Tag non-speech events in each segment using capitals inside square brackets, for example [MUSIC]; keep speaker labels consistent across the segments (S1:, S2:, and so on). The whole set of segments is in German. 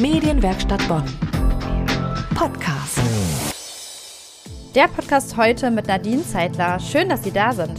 S1: Medienwerkstatt Bonn. Podcast.
S2: Der Podcast heute mit Nadine Zeitler. Schön, dass Sie da sind.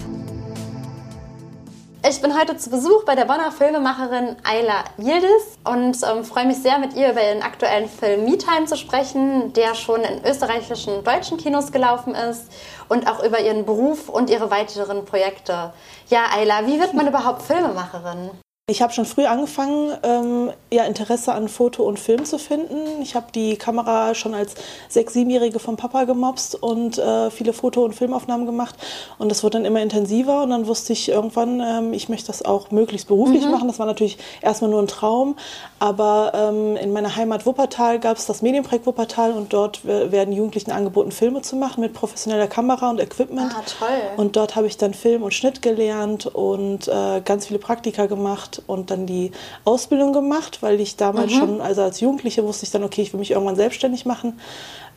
S2: Ich bin heute zu Besuch bei der Bonner Filmemacherin Ayla Yildiz und ähm, freue mich sehr, mit ihr über ihren aktuellen Film Me Time zu sprechen, der schon in österreichischen und deutschen Kinos gelaufen ist und auch über ihren Beruf und ihre weiteren Projekte. Ja, Ayla, wie wird man überhaupt Filmemacherin?
S3: Ich habe schon früh angefangen, ähm, ja, Interesse an Foto und Film zu finden. Ich habe die Kamera schon als sechs-, siebenjährige vom Papa gemobst und äh, viele Foto- und Filmaufnahmen gemacht. Und das wurde dann immer intensiver. Und dann wusste ich irgendwann, ähm, ich möchte das auch möglichst beruflich mhm. machen. Das war natürlich erstmal nur ein Traum. Aber ähm, in meiner Heimat Wuppertal gab es das Medienprojekt Wuppertal und dort werden Jugendlichen angeboten, Filme zu machen mit professioneller Kamera und Equipment.
S2: Ah, toll.
S3: Und dort habe ich dann Film und Schnitt gelernt und äh, ganz viele Praktika gemacht und dann die Ausbildung gemacht, weil ich damals mhm. schon, also als Jugendliche wusste ich dann, okay, ich will mich irgendwann selbstständig machen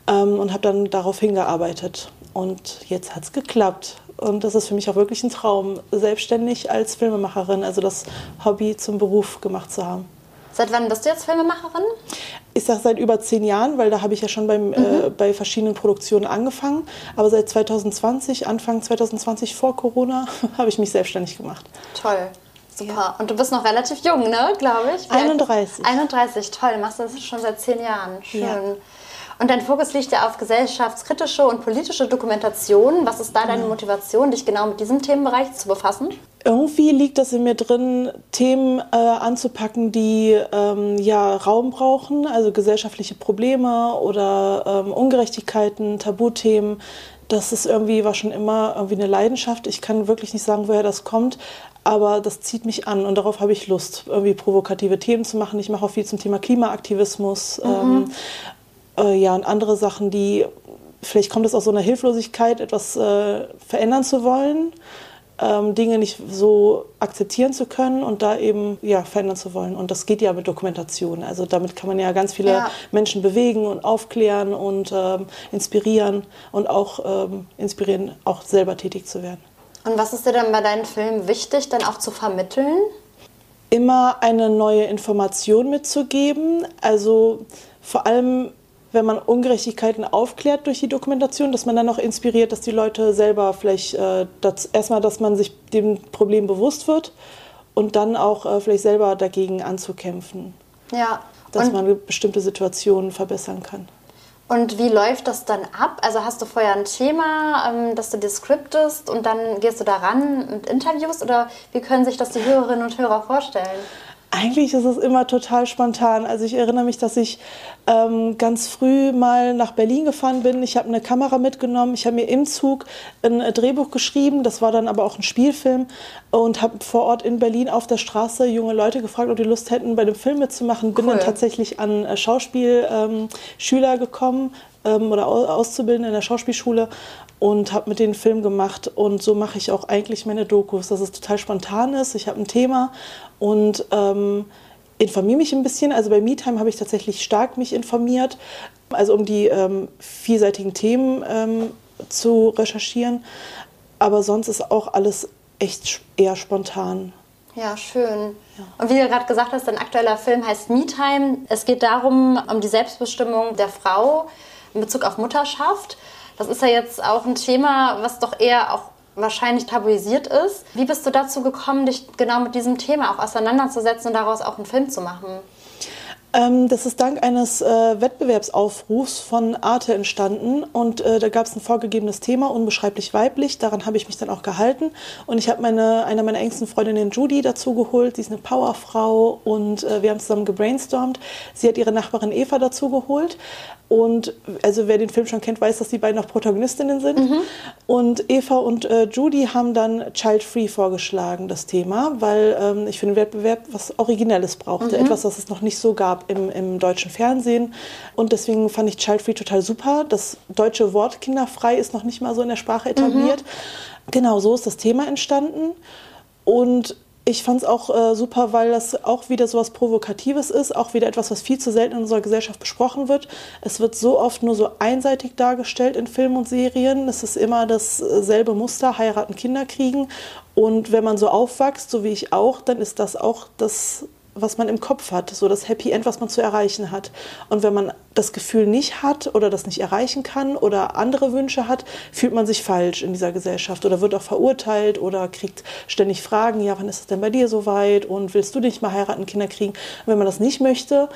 S3: ähm, und habe dann darauf hingearbeitet. Und jetzt hat es geklappt. Und das ist für mich auch wirklich ein Traum, selbstständig als Filmemacherin, also das Hobby zum Beruf gemacht zu haben.
S2: Seit wann bist du jetzt Filmemacherin?
S3: Ich sage seit über zehn Jahren, weil da habe ich ja schon beim, äh, mhm. äh, bei verschiedenen Produktionen angefangen. Aber seit 2020, Anfang 2020 vor Corona, [LAUGHS] habe ich mich selbstständig gemacht.
S2: Toll. Super. Ja. Und du bist noch relativ jung, ne, glaube ich?
S3: Wie 31.
S2: 31, toll. Machst du das schon seit zehn Jahren. Schön. Ja. Und dein Fokus liegt ja auf gesellschaftskritische und politische Dokumentation. Was ist da deine Motivation, dich genau mit diesem Themenbereich zu befassen?
S3: Irgendwie liegt das in mir drin, Themen äh, anzupacken, die ähm, ja Raum brauchen, also gesellschaftliche Probleme oder ähm, Ungerechtigkeiten, Tabuthemen. Das ist irgendwie, war schon immer irgendwie eine Leidenschaft. Ich kann wirklich nicht sagen, woher das kommt, aber das zieht mich an und darauf habe ich Lust, irgendwie provokative Themen zu machen. Ich mache auch viel zum Thema Klimaaktivismus mhm. ähm, äh, ja, und andere Sachen, die, vielleicht kommt es aus so einer Hilflosigkeit, etwas äh, verändern zu wollen, ähm, Dinge nicht so akzeptieren zu können und da eben ja, verändern zu wollen. Und das geht ja mit Dokumentation. Also damit kann man ja ganz viele ja. Menschen bewegen und aufklären und ähm, inspirieren und auch ähm, inspirieren, auch selber tätig zu werden.
S2: Und was ist dir dann bei deinen Filmen wichtig, dann auch zu vermitteln?
S3: Immer eine neue Information mitzugeben. Also vor allem, wenn man Ungerechtigkeiten aufklärt durch die Dokumentation, dass man dann auch inspiriert, dass die Leute selber vielleicht äh, das, erstmal, dass man sich dem Problem bewusst wird und dann auch äh, vielleicht selber dagegen anzukämpfen.
S2: Ja.
S3: Dass und man bestimmte Situationen verbessern kann.
S2: Und wie läuft das dann ab? Also hast du vorher ein Thema, ähm, das du dir scriptest und dann gehst du daran und interviewst oder wie können sich das die Hörerinnen und Hörer vorstellen?
S3: Eigentlich ist es immer total spontan. Also ich erinnere mich, dass ich ähm, ganz früh mal nach Berlin gefahren bin. Ich habe eine Kamera mitgenommen. Ich habe mir im Zug ein äh, Drehbuch geschrieben. Das war dann aber auch ein Spielfilm und habe vor Ort in Berlin auf der Straße junge Leute gefragt, ob die Lust hätten, bei dem Film mitzumachen. Bin cool. dann tatsächlich an äh, Schauspielschüler ähm, gekommen ähm, oder Auszubildende in der Schauspielschule und habe mit denen Film gemacht und so mache ich auch eigentlich meine Dokus, dass es total spontan ist. Ich habe ein Thema und ähm, informiere mich ein bisschen. Also bei MeTime habe ich tatsächlich stark mich informiert, also um die ähm, vielseitigen Themen ähm, zu recherchieren. Aber sonst ist auch alles echt eher spontan.
S2: Ja, schön. Ja. Und wie du gerade gesagt hast, dein aktueller Film heißt MeTime. Es geht darum, um die Selbstbestimmung der Frau in Bezug auf Mutterschaft. Das ist ja jetzt auch ein Thema, was doch eher auch wahrscheinlich tabuisiert ist. Wie bist du dazu gekommen, dich genau mit diesem Thema auch auseinanderzusetzen und daraus auch einen Film zu machen?
S3: Ähm, das ist dank eines äh, Wettbewerbsaufrufs von Arte entstanden und äh, da gab es ein vorgegebenes Thema, unbeschreiblich weiblich. Daran habe ich mich dann auch gehalten und ich habe meine, eine meiner engsten Freundinnen Judy dazu geholt. Sie ist eine Powerfrau und äh, wir haben zusammen gebrainstormt. Sie hat ihre Nachbarin Eva dazu geholt und also wer den Film schon kennt, weiß, dass die beiden auch Protagonistinnen sind. Mhm. Und Eva und äh, Judy haben dann Child Free vorgeschlagen, das Thema, weil ähm, ich für den Wettbewerb was Originelles brauchte, mhm. etwas, was es noch nicht so gab im, im deutschen Fernsehen. Und deswegen fand ich Child Free total super. Das deutsche Wort kinderfrei ist noch nicht mal so in der Sprache etabliert. Mhm. Genau, so ist das Thema entstanden. Und ich fand es auch äh, super, weil das auch wieder so was Provokatives ist, auch wieder etwas, was viel zu selten in unserer Gesellschaft besprochen wird. Es wird so oft nur so einseitig dargestellt in Filmen und Serien. Es ist immer dasselbe Muster, heiraten, Kinder kriegen. Und wenn man so aufwächst, so wie ich auch, dann ist das auch das was man im Kopf hat, so das Happy End, was man zu erreichen hat. Und wenn man das Gefühl nicht hat oder das nicht erreichen kann oder andere Wünsche hat, fühlt man sich falsch in dieser Gesellschaft oder wird auch verurteilt oder kriegt ständig Fragen, ja, wann ist es denn bei dir soweit und willst du nicht mal heiraten, Kinder kriegen? Und wenn man das nicht möchte,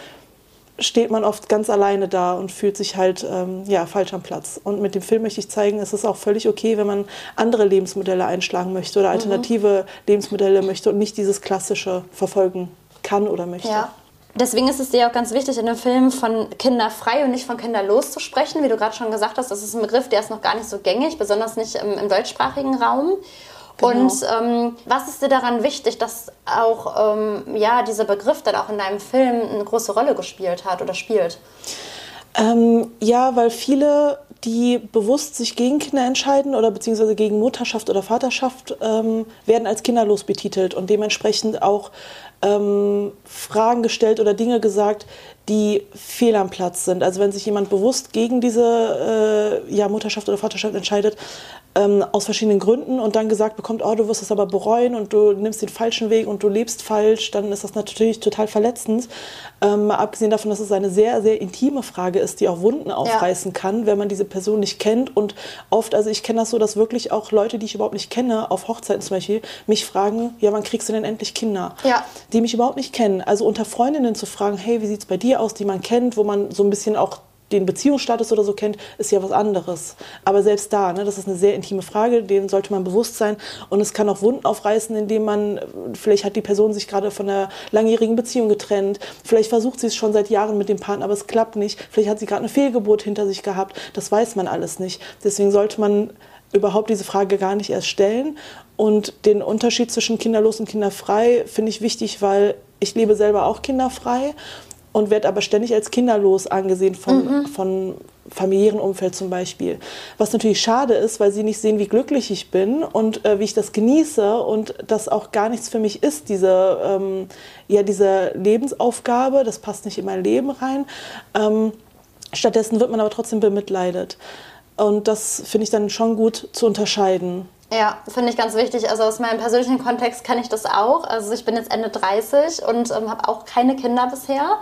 S3: steht man oft ganz alleine da und fühlt sich halt ähm, ja, falsch am Platz. Und mit dem Film möchte ich zeigen, es ist auch völlig okay, wenn man andere Lebensmodelle einschlagen möchte oder alternative mhm. Lebensmodelle möchte und nicht dieses klassische verfolgen kann oder möchte.
S2: Ja. Deswegen ist es dir auch ganz wichtig, in dem Film von kinderfrei und nicht von kinderlos zu sprechen. Wie du gerade schon gesagt hast, das ist ein Begriff, der ist noch gar nicht so gängig, besonders nicht im, im deutschsprachigen Raum. Genau. Und ähm, was ist dir daran wichtig, dass auch ähm, ja, dieser Begriff dann auch in deinem Film eine große Rolle gespielt hat oder spielt?
S3: Ähm, ja, weil viele, die bewusst sich gegen Kinder entscheiden oder beziehungsweise gegen Mutterschaft oder Vaterschaft, ähm, werden als kinderlos betitelt und dementsprechend auch ähm, Fragen gestellt oder Dinge gesagt, die fehl am Platz sind. Also wenn sich jemand bewusst gegen diese äh, ja, Mutterschaft oder Vaterschaft entscheidet, ähm, aus verschiedenen Gründen und dann gesagt bekommt, oh, du wirst es aber bereuen und du nimmst den falschen Weg und du lebst falsch, dann ist das natürlich total verletzend. Ähm, abgesehen davon, dass es eine sehr, sehr intime Frage ist, die auch Wunden aufreißen ja. kann, wenn man diese Person nicht kennt. Und oft, also ich kenne das so, dass wirklich auch Leute, die ich überhaupt nicht kenne, auf Hochzeiten zum Beispiel, mich fragen, ja, wann kriegst du denn endlich Kinder?
S2: Ja.
S3: Die mich überhaupt nicht kennen. Also unter Freundinnen zu fragen, hey, wie sieht es bei dir aus, die man kennt, wo man so ein bisschen auch den Beziehungsstatus oder so kennt, ist ja was anderes. Aber selbst da, ne, das ist eine sehr intime Frage, dem sollte man bewusst sein. Und es kann auch Wunden aufreißen, indem man, vielleicht hat die Person sich gerade von einer langjährigen Beziehung getrennt, vielleicht versucht sie es schon seit Jahren mit dem Partner, aber es klappt nicht. Vielleicht hat sie gerade eine Fehlgeburt hinter sich gehabt. Das weiß man alles nicht. Deswegen sollte man überhaupt diese Frage gar nicht erst stellen. Und den Unterschied zwischen kinderlos und kinderfrei finde ich wichtig, weil ich lebe selber auch kinderfrei und werde aber ständig als kinderlos angesehen von, mhm. von familiären Umfeld zum Beispiel. Was natürlich schade ist, weil sie nicht sehen, wie glücklich ich bin und äh, wie ich das genieße und das auch gar nichts für mich ist, diese, ähm, ja, diese Lebensaufgabe, das passt nicht in mein Leben rein. Ähm, stattdessen wird man aber trotzdem bemitleidet. Und das finde ich dann schon gut zu unterscheiden.
S2: Ja, finde ich ganz wichtig. Also aus meinem persönlichen Kontext kenne ich das auch. Also ich bin jetzt Ende 30 und ähm, habe auch keine Kinder bisher.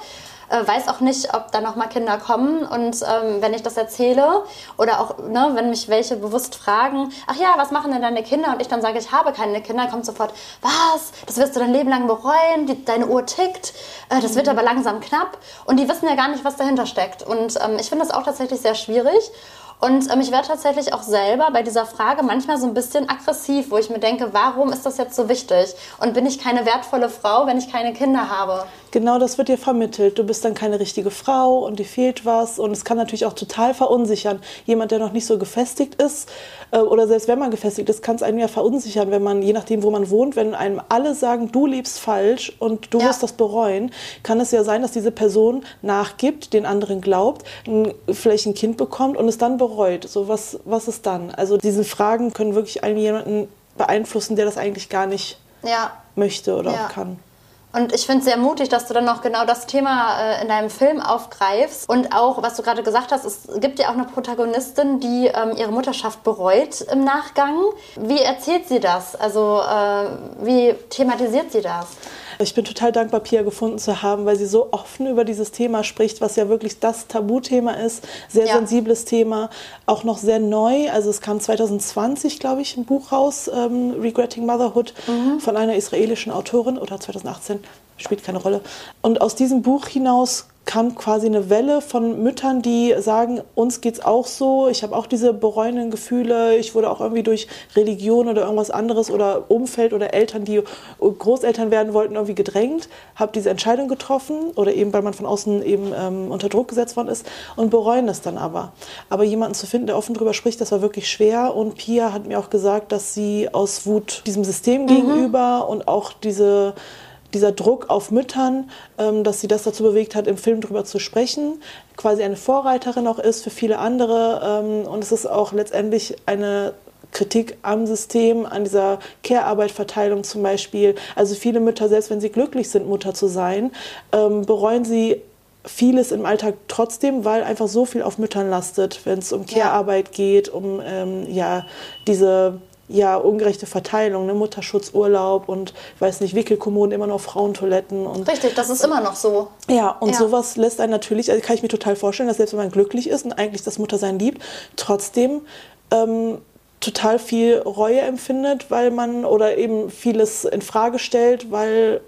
S2: Äh, weiß auch nicht, ob da noch mal Kinder kommen. Und ähm, wenn ich das erzähle oder auch, ne, wenn mich welche bewusst fragen, ach ja, was machen denn deine Kinder? Und ich dann sage, ich habe keine Kinder, kommt sofort, was? Das wirst du dein Leben lang bereuen, die, deine Uhr tickt, äh, das mhm. wird aber langsam knapp. Und die wissen ja gar nicht, was dahinter steckt. Und ähm, ich finde das auch tatsächlich sehr schwierig. Und ähm, ich werde tatsächlich auch selber bei dieser Frage manchmal so ein bisschen aggressiv, wo ich mir denke, warum ist das jetzt so wichtig? Und bin ich keine wertvolle Frau, wenn ich keine Kinder habe?
S3: Genau das wird dir vermittelt. Du bist dann keine richtige Frau und dir fehlt was. Und es kann natürlich auch total verunsichern. Jemand, der noch nicht so gefestigt ist, äh, oder selbst wenn man gefestigt ist, kann es einen ja verunsichern, wenn man, je nachdem, wo man wohnt, wenn einem alle sagen, du lebst falsch und du ja. wirst das bereuen, kann es ja sein, dass diese Person nachgibt, den anderen glaubt, vielleicht ein Kind bekommt und es dann bereut. So, was, was ist dann? Also diese Fragen können wirklich einen jemanden beeinflussen, der das eigentlich gar nicht ja. möchte oder ja. auch kann.
S2: Und ich finde es sehr mutig, dass du dann noch genau das Thema äh, in deinem Film aufgreifst. Und auch, was du gerade gesagt hast, es gibt ja auch eine Protagonistin, die ähm, ihre Mutterschaft bereut im Nachgang. Wie erzählt sie das? Also, äh, wie thematisiert sie das?
S3: Ich bin total dankbar, Pia gefunden zu haben, weil sie so offen über dieses Thema spricht, was ja wirklich das Tabuthema ist. Sehr ja. sensibles Thema, auch noch sehr neu. Also es kam 2020, glaube ich, ein Buch raus, ähm, Regretting Motherhood, mhm. von einer israelischen Autorin oder 2018, spielt keine Rolle. Und aus diesem Buch hinaus kam quasi eine Welle von Müttern, die sagen, uns geht's auch so, ich habe auch diese bereuenden Gefühle, ich wurde auch irgendwie durch Religion oder irgendwas anderes oder Umfeld oder Eltern, die Großeltern werden wollten, irgendwie gedrängt, habe diese Entscheidung getroffen oder eben, weil man von außen eben ähm, unter Druck gesetzt worden ist und bereuen es dann aber. Aber jemanden zu finden, der offen drüber spricht, das war wirklich schwer und Pia hat mir auch gesagt, dass sie aus Wut diesem System mhm. gegenüber und auch diese dieser Druck auf Müttern, ähm, dass sie das dazu bewegt hat, im Film darüber zu sprechen, quasi eine Vorreiterin auch ist für viele andere. Ähm, und es ist auch letztendlich eine Kritik am System, an dieser Care-Arbeit-Verteilung zum Beispiel. Also viele Mütter, selbst wenn sie glücklich sind, Mutter zu sein, ähm, bereuen sie vieles im Alltag trotzdem, weil einfach so viel auf Müttern lastet, wenn es um Care-Arbeit geht, um ähm, ja, diese ja, ungerechte Verteilung, ne? Mutterschutz, Urlaub und, weiß nicht, Wickelkommoden, immer noch Frauentoiletten. Und,
S2: Richtig, das ist immer noch so.
S3: Ja, und
S2: Ja.
S3: sowas lässt einen natürlich, also kann ich mir total vorstellen, dass selbst wenn man glücklich ist und eigentlich das Muttersein liebt, trotzdem ähm, total viel Reue empfindet, weil man oder eben vieles in Frage stellt, weil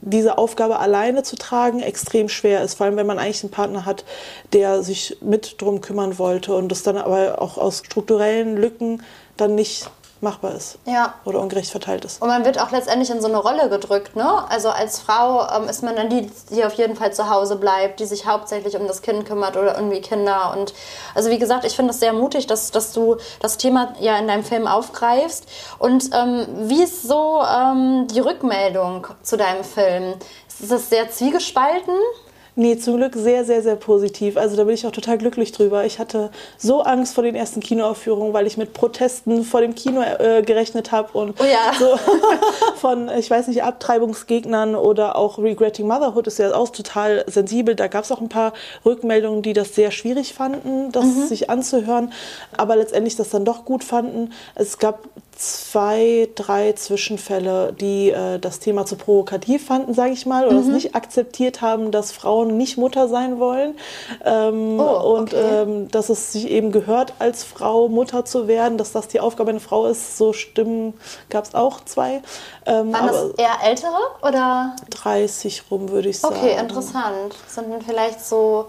S3: diese Aufgabe alleine zu tragen extrem schwer ist, vor allem wenn man eigentlich einen Partner hat, der sich mit drum kümmern wollte und das dann aber auch aus strukturellen Lücken dann nicht machbar ist
S2: Ja.
S3: oder ungerecht verteilt ist.
S2: Und man wird auch letztendlich in so eine Rolle gedrückt, ne? Also als Frau ähm, ist man dann die, die auf jeden Fall zu Hause bleibt, die sich hauptsächlich um das Kind kümmert oder irgendwie Kinder. Und also wie gesagt, ich finde es sehr mutig, dass, dass du das Thema ja in deinem Film aufgreifst. Und ähm, wie ist so ähm, die Rückmeldung zu deinem Film? Ist das sehr zwiegespalten?
S3: Nee, zum Glück sehr, sehr, sehr positiv. Also da bin ich auch total glücklich drüber. Ich hatte so Angst vor den ersten Kinoaufführungen, weil ich mit Protesten vor dem Kino äh, gerechnet habe und
S2: Oh ja.
S3: so [LAUGHS] von, ich weiß nicht, Abtreibungsgegnern oder auch Regretting Motherhood ist ja auch total sensibel. Da gab es auch ein paar Rückmeldungen, die das sehr schwierig fanden, das sich anzuhören, aber letztendlich das dann doch gut fanden. Es gab zwei, drei Zwischenfälle, die äh, das Thema zu provokativ fanden, sage ich mal, oder es nicht akzeptiert haben, dass Frauen nicht Mutter sein wollen ähm,
S2: Oh,
S3: und
S2: okay.
S3: ähm, dass es sich eben gehört, als Frau Mutter zu werden, dass das die Aufgabe einer Frau ist. So Stimmen gab es auch zwei, ähm,
S2: Waren das eher ältere oder?
S3: 30 rum würde ich sagen.
S2: Okay, interessant. Sind denn vielleicht so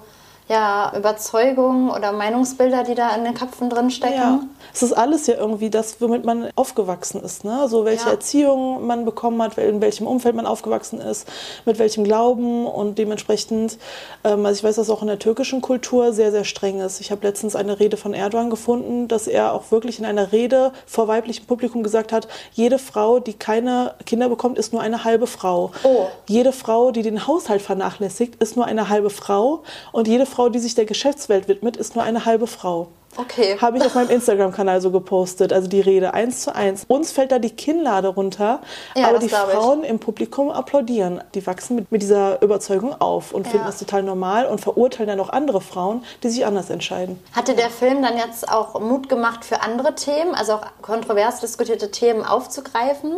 S2: ja, Überzeugungen oder Meinungsbilder, die da in den Köpfen drin stecken?
S3: Ja, es ist alles ja irgendwie das, womit man aufgewachsen ist. Ne? So welche
S2: Ja.
S3: Erziehung man bekommen hat, in welchem Umfeld man aufgewachsen ist, mit welchem Glauben und dementsprechend, ähm, also ich weiß, dass auch in der türkischen Kultur sehr, sehr streng ist. Ich habe letztens eine Rede von Erdogan gefunden, dass er auch wirklich in einer Rede vor weiblichem Publikum gesagt hat, jede Frau, die keine Kinder bekommt, ist nur eine halbe Frau.
S2: Oh.
S3: Jede Frau, die den Haushalt vernachlässigt, ist nur eine halbe Frau. Und jede Frau, die sich der Geschäftswelt widmet, ist nur eine halbe Frau.
S2: Okay.
S3: Habe ich auf meinem Instagram-Kanal so gepostet, also die Rede eins zu eins. Uns fällt da die Kinnlade runter,
S2: Ja,
S3: aber die
S2: glaub ich.
S3: Frauen im Publikum applaudieren. Die wachsen mit, mit dieser Überzeugung auf und finden
S2: Ja.
S3: das total normal und verurteilen dann auch andere Frauen, die sich anders entscheiden.
S2: Hatte der Film dann jetzt auch Mut gemacht für andere Themen, also auch kontrovers diskutierte Themen aufzugreifen?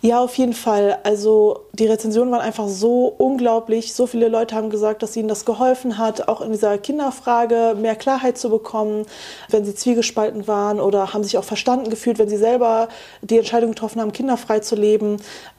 S3: Ja, auf jeden Fall. Also die Rezensionen waren einfach so unglaublich. So viele Leute haben gesagt, dass ihnen das geholfen hat, auch in dieser Kinderfrage mehr Klarheit zu bekommen, wenn sie zwiegespalten waren oder haben sich auch verstanden gefühlt, wenn sie selber die Entscheidung getroffen haben, kinderfrei zu leben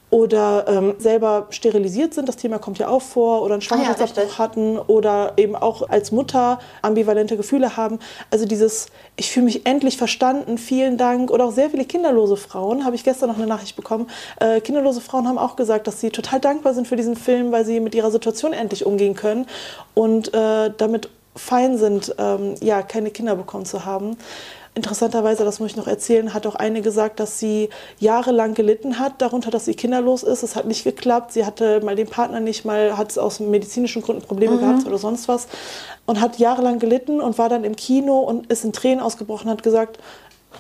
S3: oder ähm, selber sterilisiert sind. Das Thema kommt ja auch vor oder einen Schwangerschaftsabbruch
S2: richtig.
S3: hatten oder eben auch als Mutter ambivalente Gefühle haben. Also dieses, ich fühle mich endlich verstanden, vielen Dank. Oder auch sehr viele kinderlose Frauen, habe ich gestern noch eine Nachricht bekommen. Äh, kinderlose Frauen haben auch gesagt, dass sie total dankbar sind für diesen Film, weil sie mit ihrer Situation endlich umgehen können und äh, damit fein sind, ähm, ja, keine Kinder bekommen zu haben. Interessanterweise, das muss ich noch erzählen, hat auch eine gesagt, dass sie jahrelang gelitten hat, darunter, dass sie kinderlos ist. Es hat nicht geklappt. Sie hatte mal den Partner nicht, mal hat es aus medizinischen Gründen Probleme gehabt oder sonst was. Und hat jahrelang gelitten und war dann im Kino und ist in Tränen ausgebrochen und hat gesagt,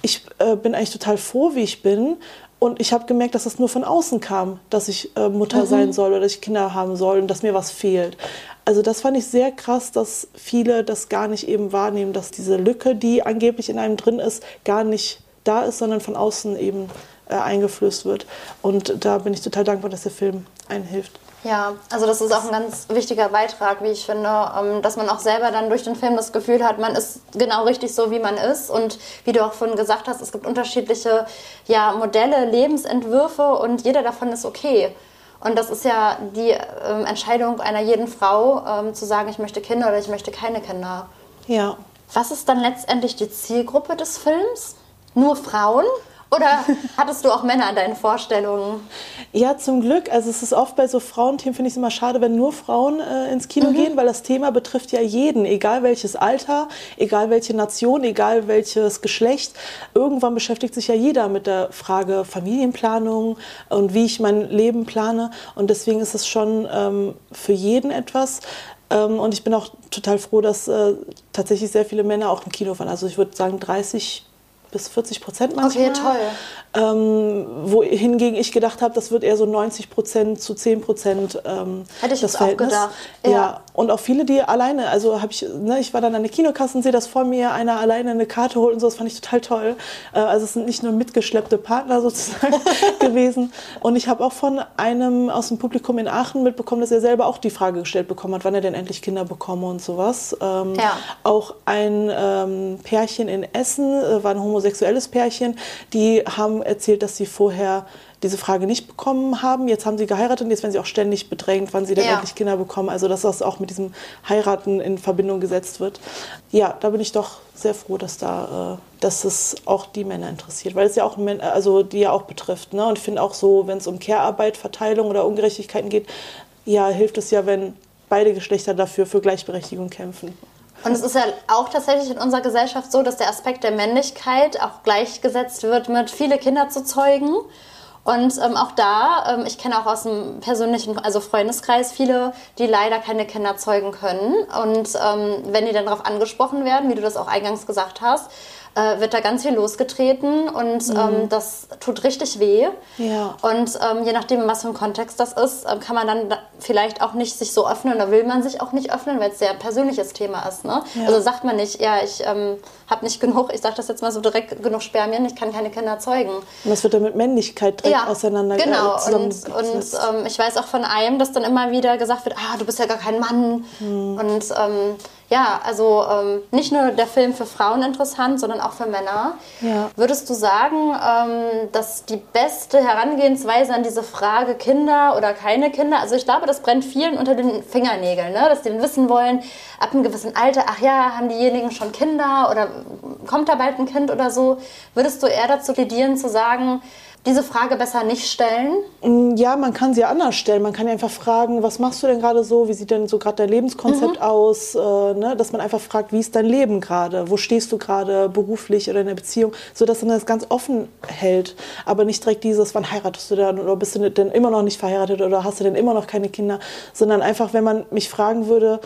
S3: ich äh, bin eigentlich total froh, wie ich bin. Und ich habe gemerkt, dass das nur von außen kam, dass ich äh, Mutter sein soll oder dass ich Kinder haben soll und dass mir was fehlt. Also das fand ich sehr krass, dass viele das gar nicht eben wahrnehmen, dass diese Lücke, die angeblich in einem drin ist, gar nicht da ist, sondern von außen eben äh, eingeflößt wird. Und da bin ich total dankbar, dass der Film einen hilft.
S2: Ja, also das ist auch ein ganz wichtiger Beitrag, wie ich finde, ähm, dass man auch selber dann durch den Film das Gefühl hat, man ist genau richtig so, wie man ist. Und wie du auch vorhin gesagt hast, es gibt unterschiedliche ja, Modelle, Lebensentwürfe und jeder davon ist okay. Und das ist ja die ähm, Entscheidung einer jeden Frau, ähm, zu sagen, ich möchte Kinder oder ich möchte keine Kinder.
S3: Ja,
S2: Was ist dann letztendlich die Zielgruppe des Films? Nur Frauen? Oder hattest du auch Männer in deinen Vorstellungen?
S3: Ja, zum Glück. Also es ist oft bei so Frauenthemen, finde ich es immer schade, wenn nur Frauen äh, ins Kino gehen, weil das Thema betrifft ja jeden, egal welches Alter, egal welche Nation, egal welches Geschlecht. Irgendwann beschäftigt sich ja jeder mit der Frage Familienplanung und wie ich mein Leben plane. Und deswegen ist es schon ähm, für jeden etwas. Ähm, und ich bin auch total froh, dass äh, tatsächlich sehr viele Männer auch im Kino waren. Also ich würde sagen 30 bis 40 Prozent manchmal.
S2: Okay, toll.
S3: Ähm, wohingegen ich gedacht habe, das wird eher so 90 Prozent zu 10 Prozent ähm,
S2: Hätte ich
S3: das
S2: jetzt auch gedacht,
S3: Ja.
S2: ja.
S3: Und auch viele, die alleine, also habe ich, ne, ich war dann an der Kinokasse und sehe, dass vor mir einer alleine eine Karte holt und so, das fand ich total toll. Äh, also es sind nicht nur mitgeschleppte Partner [LAUGHS] sozusagen [LAUGHS] gewesen. Und ich habe auch von einem aus dem Publikum in Aachen mitbekommen, dass er selber auch die Frage gestellt bekommen hat, wann er denn endlich Kinder bekomme und sowas. Ähm, ja. Auch ein ähm, Pärchen in Essen, äh, war ein homosexuelles Pärchen, die haben erzählt, dass sie vorher diese Frage nicht bekommen haben. Jetzt haben sie geheiratet und jetzt werden sie auch ständig bedrängt, wann sie dann ja. endlich Kinder bekommen. Also dass das auch mit diesem Heiraten in Verbindung gesetzt wird. Ja, da bin ich doch sehr froh, dass da, äh, dass es auch die Männer interessiert, weil es ja auch also die ja auch betrifft. Ne? Und ich finde auch so, wenn es um Care-Arbeit, Verteilung oder Ungerechtigkeiten geht, ja, hilft es ja, wenn beide Geschlechter dafür für Gleichberechtigung kämpfen.
S2: Und es ist ja auch tatsächlich in unserer Gesellschaft so, dass der Aspekt der Männlichkeit auch gleichgesetzt wird mit viele Kinder zu zeugen. Und ähm, auch da, ähm, ich kenne auch aus dem persönlichen, also Freundeskreis, viele, die leider keine Kinder zeugen können. Und ähm, wenn die dann darauf angesprochen werden, wie du das auch eingangs gesagt hast, äh, wird da ganz viel losgetreten und mhm. ähm, das tut richtig weh. Ja. Und ähm, je nachdem, was für ein Kontext das ist, äh, kann man dann vielleicht auch nicht sich so öffnen oder will man sich auch nicht öffnen, weil es sehr persönliches Thema ist. Ne? Ja. Also sagt man nicht, ja, ich ähm, habe nicht genug, ich sage das jetzt mal so direkt, genug Spermien, ich kann keine Kinder zeugen.
S3: Und das wird dann mit Männlichkeit direkt ja, auseinander
S2: Genau, und, und ähm, ich weiß auch von einem, dass dann immer wieder gesagt wird, ah, du bist ja gar kein Mann. Mhm. Und ähm, ja, also ähm, nicht nur der Film für Frauen interessant, sondern auch für Männer. Ja. Würdest du sagen, ähm, dass die beste Herangehensweise an diese Frage Kinder oder keine Kinder, also ich glaube, das brennt vielen unter den Fingernägeln, ne? dass die wissen wollen, ab einem gewissen Alter, ach ja, haben diejenigen schon Kinder oder kommt da bald ein Kind oder so. Würdest du eher dazu plädieren zu sagen, diese Frage besser nicht stellen?
S3: Mm, ja, man kann sie ja anders stellen. Man kann ja einfach fragen, was machst du denn gerade so? Wie sieht denn so gerade dein Lebenskonzept mhm. aus? Äh, ne? Dass man einfach fragt, wie ist dein Leben gerade? Wo stehst du gerade beruflich oder in der Beziehung? So dass man das ganz offen hält. Aber nicht direkt dieses, wann heiratest du denn? Oder bist du denn immer noch nicht verheiratet? Oder hast du denn immer noch keine Kinder? Sondern einfach, wenn man mich fragen würde,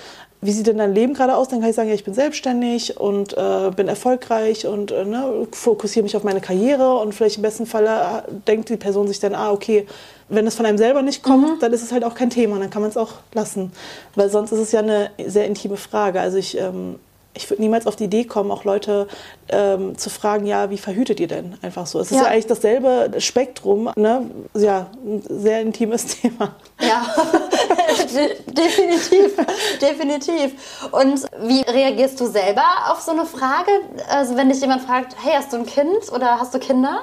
S3: wie sieht denn dein Leben gerade aus? Dann kann ich sagen, ja, ich bin selbstständig und äh, bin erfolgreich und äh, ne, fokussiere mich auf meine Karriere und vielleicht im besten Fall äh, denkt die Person sich dann, ah, okay, wenn es von einem selber nicht kommt, mhm. dann ist es halt auch kein Thema, dann kann man es auch lassen. Weil sonst ist es ja eine sehr intime Frage. Also ich ähm, ich würde niemals auf die Idee kommen, auch Leute ähm, zu fragen, ja, wie verhütet ihr denn? Einfach so. Es ist ja, ja eigentlich dasselbe Spektrum, ne? Ja, ein sehr intimes [LAUGHS] Thema.
S2: Ja, [LAUGHS] definitiv, definitiv. Und wie reagierst du selber auf so eine Frage? Also wenn dich jemand fragt, hey, hast du ein Kind oder hast du Kinder?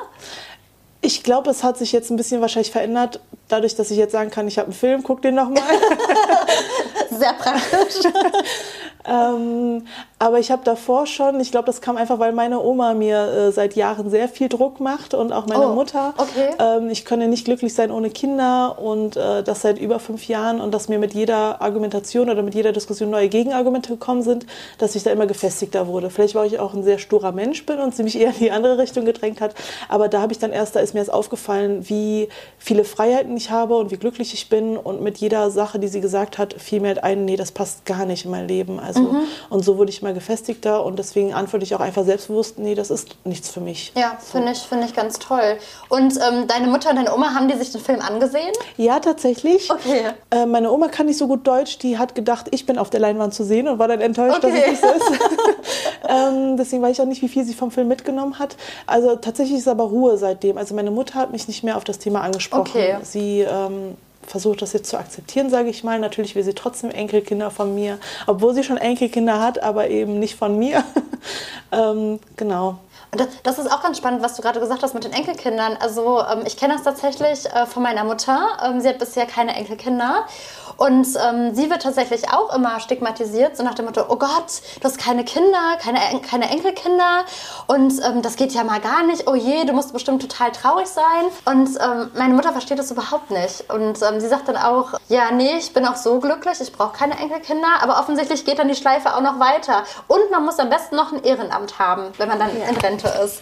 S3: Ich glaube, es hat sich jetzt ein bisschen wahrscheinlich verändert, dadurch, dass ich jetzt sagen kann, ich habe einen Film, guck den nochmal. [LAUGHS]
S2: Sehr praktisch. [LAUGHS]
S3: ähm, aber ich habe davor schon, ich glaube, das kam einfach, weil meine Oma mir äh, seit Jahren sehr viel Druck macht und auch meine oh, Mutter. Okay. Ähm, ich könne nicht glücklich sein ohne Kinder und äh, das seit über fünf Jahren und dass mir mit jeder Argumentation oder mit jeder Diskussion neue Gegenargumente gekommen sind, dass ich da immer gefestigter wurde. Vielleicht war ich auch ein sehr sturer Mensch bin und sie mich eher in die andere Richtung gedrängt hat. Aber da habe ich dann erst, da ist mir erst aufgefallen, wie viele Freiheiten ich habe und wie glücklich ich bin und mit jeder Sache, die sie gesagt hat, fiel mir halt ein, nee, das passt gar nicht in mein Leben. Also mhm. und so wurde ich mal immer gefestigter und deswegen antworte ich auch einfach selbstbewusst, nee, das ist nichts für mich.
S2: Ja, so. finde ich, find ich ganz toll. Und ähm, deine Mutter und deine Oma, haben die sich den Film angesehen?
S3: Ja, tatsächlich. Okay. Äh, meine Oma kann nicht so gut Deutsch, die hat gedacht, ich bin auf der Leinwand zu sehen und war dann enttäuscht, okay. dass es nicht so ist. [LAUGHS] [LAUGHS] ähm, deswegen weiß ich auch nicht, wie viel sie vom Film mitgenommen hat. Also tatsächlich ist aber Ruhe seitdem. Also meine Mutter hat mich nicht mehr auf das Thema angesprochen. Okay. Sie ähm, versucht das jetzt zu akzeptieren, sage ich mal. Natürlich will sie trotzdem Enkelkinder von mir, obwohl sie schon Enkelkinder hat, aber eben nicht von mir. [LAUGHS] ähm, genau.
S2: Das, ist auch ganz spannend, was du gerade gesagt hast mit den Enkelkindern. Also ähm, ich kenne das tatsächlich äh, von meiner Mutter. Ähm, sie hat bisher keine Enkelkinder. Und ähm, sie wird tatsächlich auch immer stigmatisiert, so nach dem Motto, oh Gott, du hast keine Kinder, keine, keine Enkelkinder und das geht ja mal gar nicht, oh je, du musst bestimmt total traurig sein. Und meine Mutter versteht das überhaupt nicht. Und sie sagt dann auch, ja, nee, ich bin auch so glücklich, ich brauche keine Enkelkinder, aber offensichtlich geht dann die Schleife auch noch weiter. Und man muss am besten noch ein Ehrenamt haben, wenn man dann in Rente ist.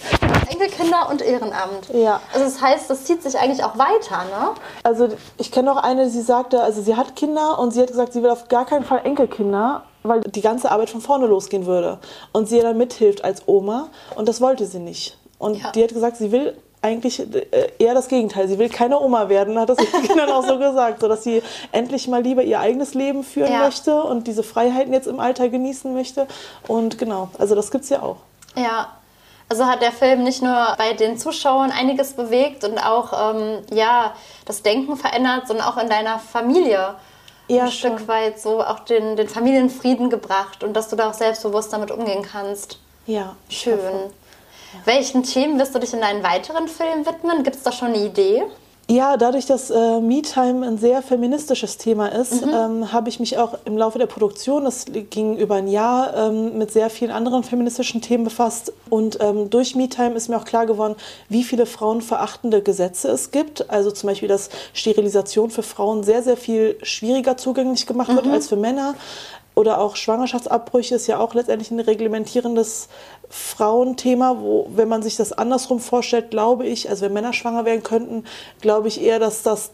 S2: Enkelkinder und Ehrenamt. Ja. Also das heißt, das zieht sich eigentlich auch weiter, ne?
S3: Also ich kenne auch eine, die sagte, also sie hat Kinder, Kinder und sie hat gesagt, sie will auf gar keinen Fall Enkelkinder, weil die ganze Arbeit von vorne losgehen würde. Und sie dann mithilft als Oma und das wollte sie nicht. Und ja. die hat gesagt, sie will eigentlich äh, eher das Gegenteil. Sie will keine Oma werden, hat das den [LAUGHS] Kindern auch so gesagt, so dass sie endlich mal lieber ihr eigenes Leben führen
S2: Ja.
S3: möchte und diese Freiheiten jetzt im Alter genießen möchte. Und genau, also das gibt's ja auch.
S2: Ja. Also hat der Film nicht nur bei den Zuschauern einiges bewegt und auch ähm, ja, das Denken verändert, sondern auch in deiner Familie
S3: Ja,
S2: ein Stück
S3: schon.
S2: weit so auch den, den Familienfrieden gebracht und dass du da auch selbstbewusst damit umgehen kannst.
S3: Ja,
S2: Schön. Welchen Themen wirst du dich in deinen weiteren Filmen widmen? Gibt es da schon eine Idee?
S3: Ja, dadurch, dass äh, MeTime ein sehr feministisches Thema ist,
S2: Mhm.
S3: ähm, habe ich mich auch im Laufe der Produktion, das ging über ein Jahr, ähm, mit sehr vielen anderen feministischen Themen befasst. Und ähm, durch MeTime ist mir auch klar geworden, wie viele frauenverachtende Gesetze es gibt. Also zum Beispiel, dass Sterilisation für Frauen sehr, sehr viel schwieriger zugänglich gemacht wird als für Männer. Oder auch Schwangerschaftsabbrüche ist ja auch letztendlich ein reglementierendes Frauenthema, wo, wenn man sich das andersrum vorstellt, glaube ich, also wenn Männer schwanger werden könnten, glaube ich eher, dass das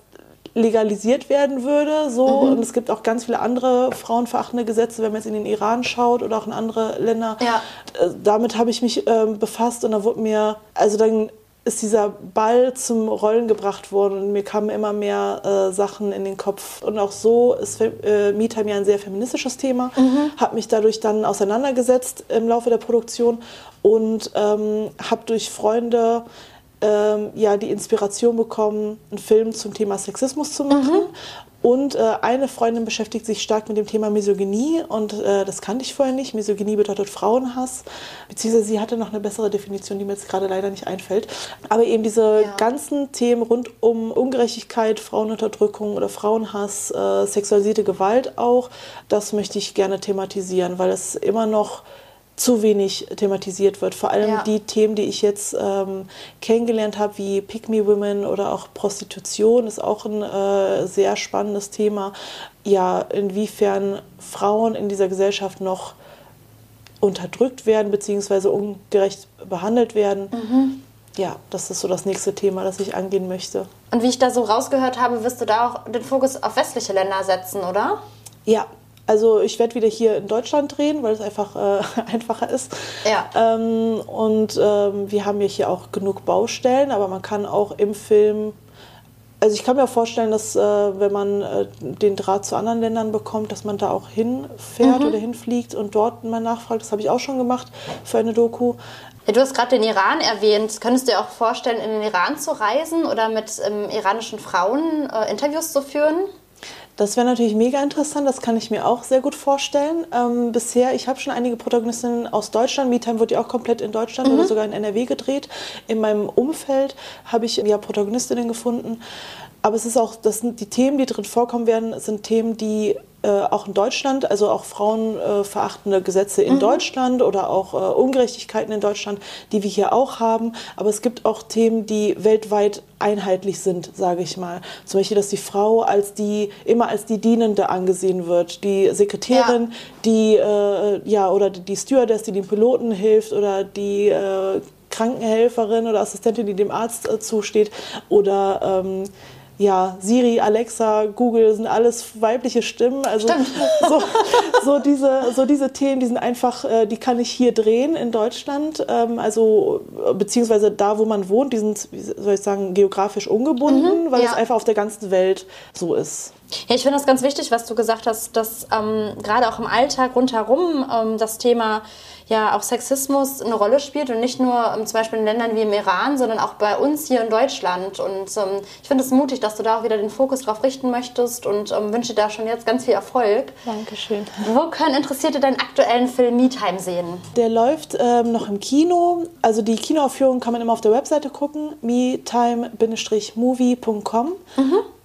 S3: legalisiert werden würde. So. Und es gibt auch ganz viele andere frauenverachtende Gesetze, wenn man jetzt in den Iran schaut oder auch in andere Länder.
S2: Ja.
S3: Äh, Damit habe ich mich ähm, befasst und da wurde mir, also dann ist dieser Ball zum Rollen gebracht worden und mir kamen immer mehr äh, Sachen in den Kopf. Und auch so ist äh, MeTime ja ein sehr feministisches Thema. Habe mich dadurch dann auseinandergesetzt im Laufe der Produktion und ähm, habe durch Freunde ähm, ja die Inspiration bekommen, einen Film zum Thema Sexismus zu machen. Und äh, eine Freundin beschäftigt sich stark mit dem Thema Misogynie und äh, das kannte ich vorher nicht. Misogynie bedeutet Frauenhass, beziehungsweise sie hatte noch eine bessere Definition, die mir jetzt gerade leider nicht einfällt. Aber eben diese
S2: Ja.
S3: ganzen Themen rund um Ungerechtigkeit, Frauenunterdrückung oder Frauenhass, äh, sexualisierte Gewalt auch, das möchte ich gerne thematisieren, weil es immer noch zu wenig thematisiert wird. Vor allem
S2: Ja.
S3: die Themen, die ich jetzt ähm, kennengelernt habe, wie Pick Me Women oder auch Prostitution, ist auch ein äh, sehr spannendes Thema. Ja, inwiefern Frauen in dieser Gesellschaft noch unterdrückt werden bzw. ungerecht behandelt werden. Ja, das ist so das nächste Thema, das ich angehen möchte.
S2: Und wie ich da so rausgehört habe, wirst du da auch den Fokus auf westliche Länder setzen, oder?
S3: Ja, also ich werde wieder hier in Deutschland drehen, weil es einfach äh, [LAUGHS] einfacher ist.
S2: Ja.
S3: Ähm, und ähm, wir haben ja hier auch genug Baustellen, aber man kann auch im Film. Also ich kann mir auch vorstellen, dass äh, wenn man äh, den Draht zu anderen Ländern bekommt, dass man da auch hinfährt oder hinfliegt und dort mal nachfragt. Das habe ich auch schon gemacht für eine Doku.
S2: Ja, du hast gerade den Iran erwähnt. Könntest du dir auch vorstellen, in den Iran zu reisen oder mit ähm, iranischen Frauen äh, Interviews zu führen?
S3: Das wäre natürlich mega interessant, das kann ich mir auch sehr gut vorstellen. Ähm, bisher, ich habe schon einige Protagonistinnen aus Deutschland, MeTime wird ja auch komplett in Deutschland oder sogar in NRW gedreht. In meinem Umfeld habe ich ja Protagonistinnen gefunden. Aber es ist auch, das sind die Themen, die drin vorkommen werden, sind Themen, die äh, auch in Deutschland, also auch frauenverachtende Gesetze in Deutschland oder auch äh, Ungerechtigkeiten in Deutschland, die wir hier auch haben. Aber es gibt auch Themen, die weltweit einheitlich sind, sage ich mal. Zum Beispiel, dass die Frau als die immer als die Dienende angesehen wird, die Sekretärin, die äh, ja oder die, Stewardess, die dem Piloten hilft oder die äh, Krankenhelferin oder Assistentin, die dem Arzt äh, zusteht oder ähm, ja, Siri, Alexa, Google sind alles weibliche Stimmen. Also [LAUGHS] so, so, diese, so diese Themen, die sind einfach, äh, die kann ich hier drehen in Deutschland. Ähm, also äh, beziehungsweise da, wo man wohnt, die sind, soll ich sagen, geografisch ungebunden, weil
S2: ja.
S3: es einfach auf der ganzen Welt so ist.
S2: Ja, ich finde das ganz wichtig, was du gesagt hast, dass ähm, gerade auch im Alltag rundherum ähm, das Thema ja auch Sexismus eine Rolle spielt und nicht nur ähm, zum Beispiel in Ländern wie im Iran, sondern auch bei uns hier in Deutschland. Und ähm, ich finde es mutig, dass du da auch wieder den Fokus drauf richten möchtest und ähm, wünsche dir da schon jetzt ganz viel Erfolg.
S3: Dankeschön.
S2: Wo können Interessierte deinen aktuellen Film MeTime sehen?
S3: Der läuft ähm, noch im Kino. Also die Kinoaufführung kann man immer auf der Webseite gucken, metime-movie.com.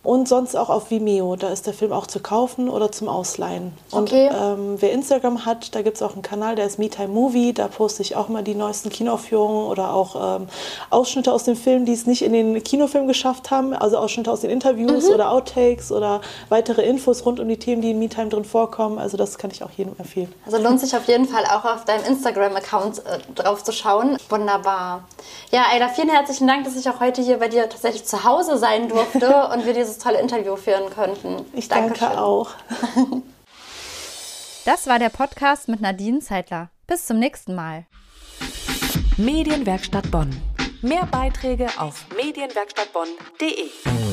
S3: Und sonst auch auf Vimeo. Da ist der Film auch zu kaufen oder zum Ausleihen. Und
S2: Okay.
S3: ähm, wer Instagram hat, da gibt es auch einen Kanal, der ist MeTime Movie. Da poste ich auch immer die neuesten Kinoaufführungen oder auch ähm, Ausschnitte aus dem Film, die es nicht in den Kinofilm geschafft haben. Also Ausschnitte aus den Interviews oder Outtakes oder weitere Infos rund um die Themen, die in MeTime drin vorkommen. Also das kann ich auch jedem empfehlen.
S2: Also lohnt sich auf jeden Fall auch auf deinem Instagram-Account äh, drauf zu schauen. Wunderbar. Ja, Ayla, vielen herzlichen Dank, dass ich auch heute hier bei dir tatsächlich zu Hause sein durfte [LAUGHS] und wir dieses tolle Interview führen konnten.
S3: Ich danke
S2: Dankeschön.
S3: auch. [LAUGHS]
S4: Das war der Podcast mit Nadine Zeitler. Bis zum nächsten Mal.
S1: Medienwerkstatt Bonn. Mehr Beiträge auf medienwerkstattbonn.de.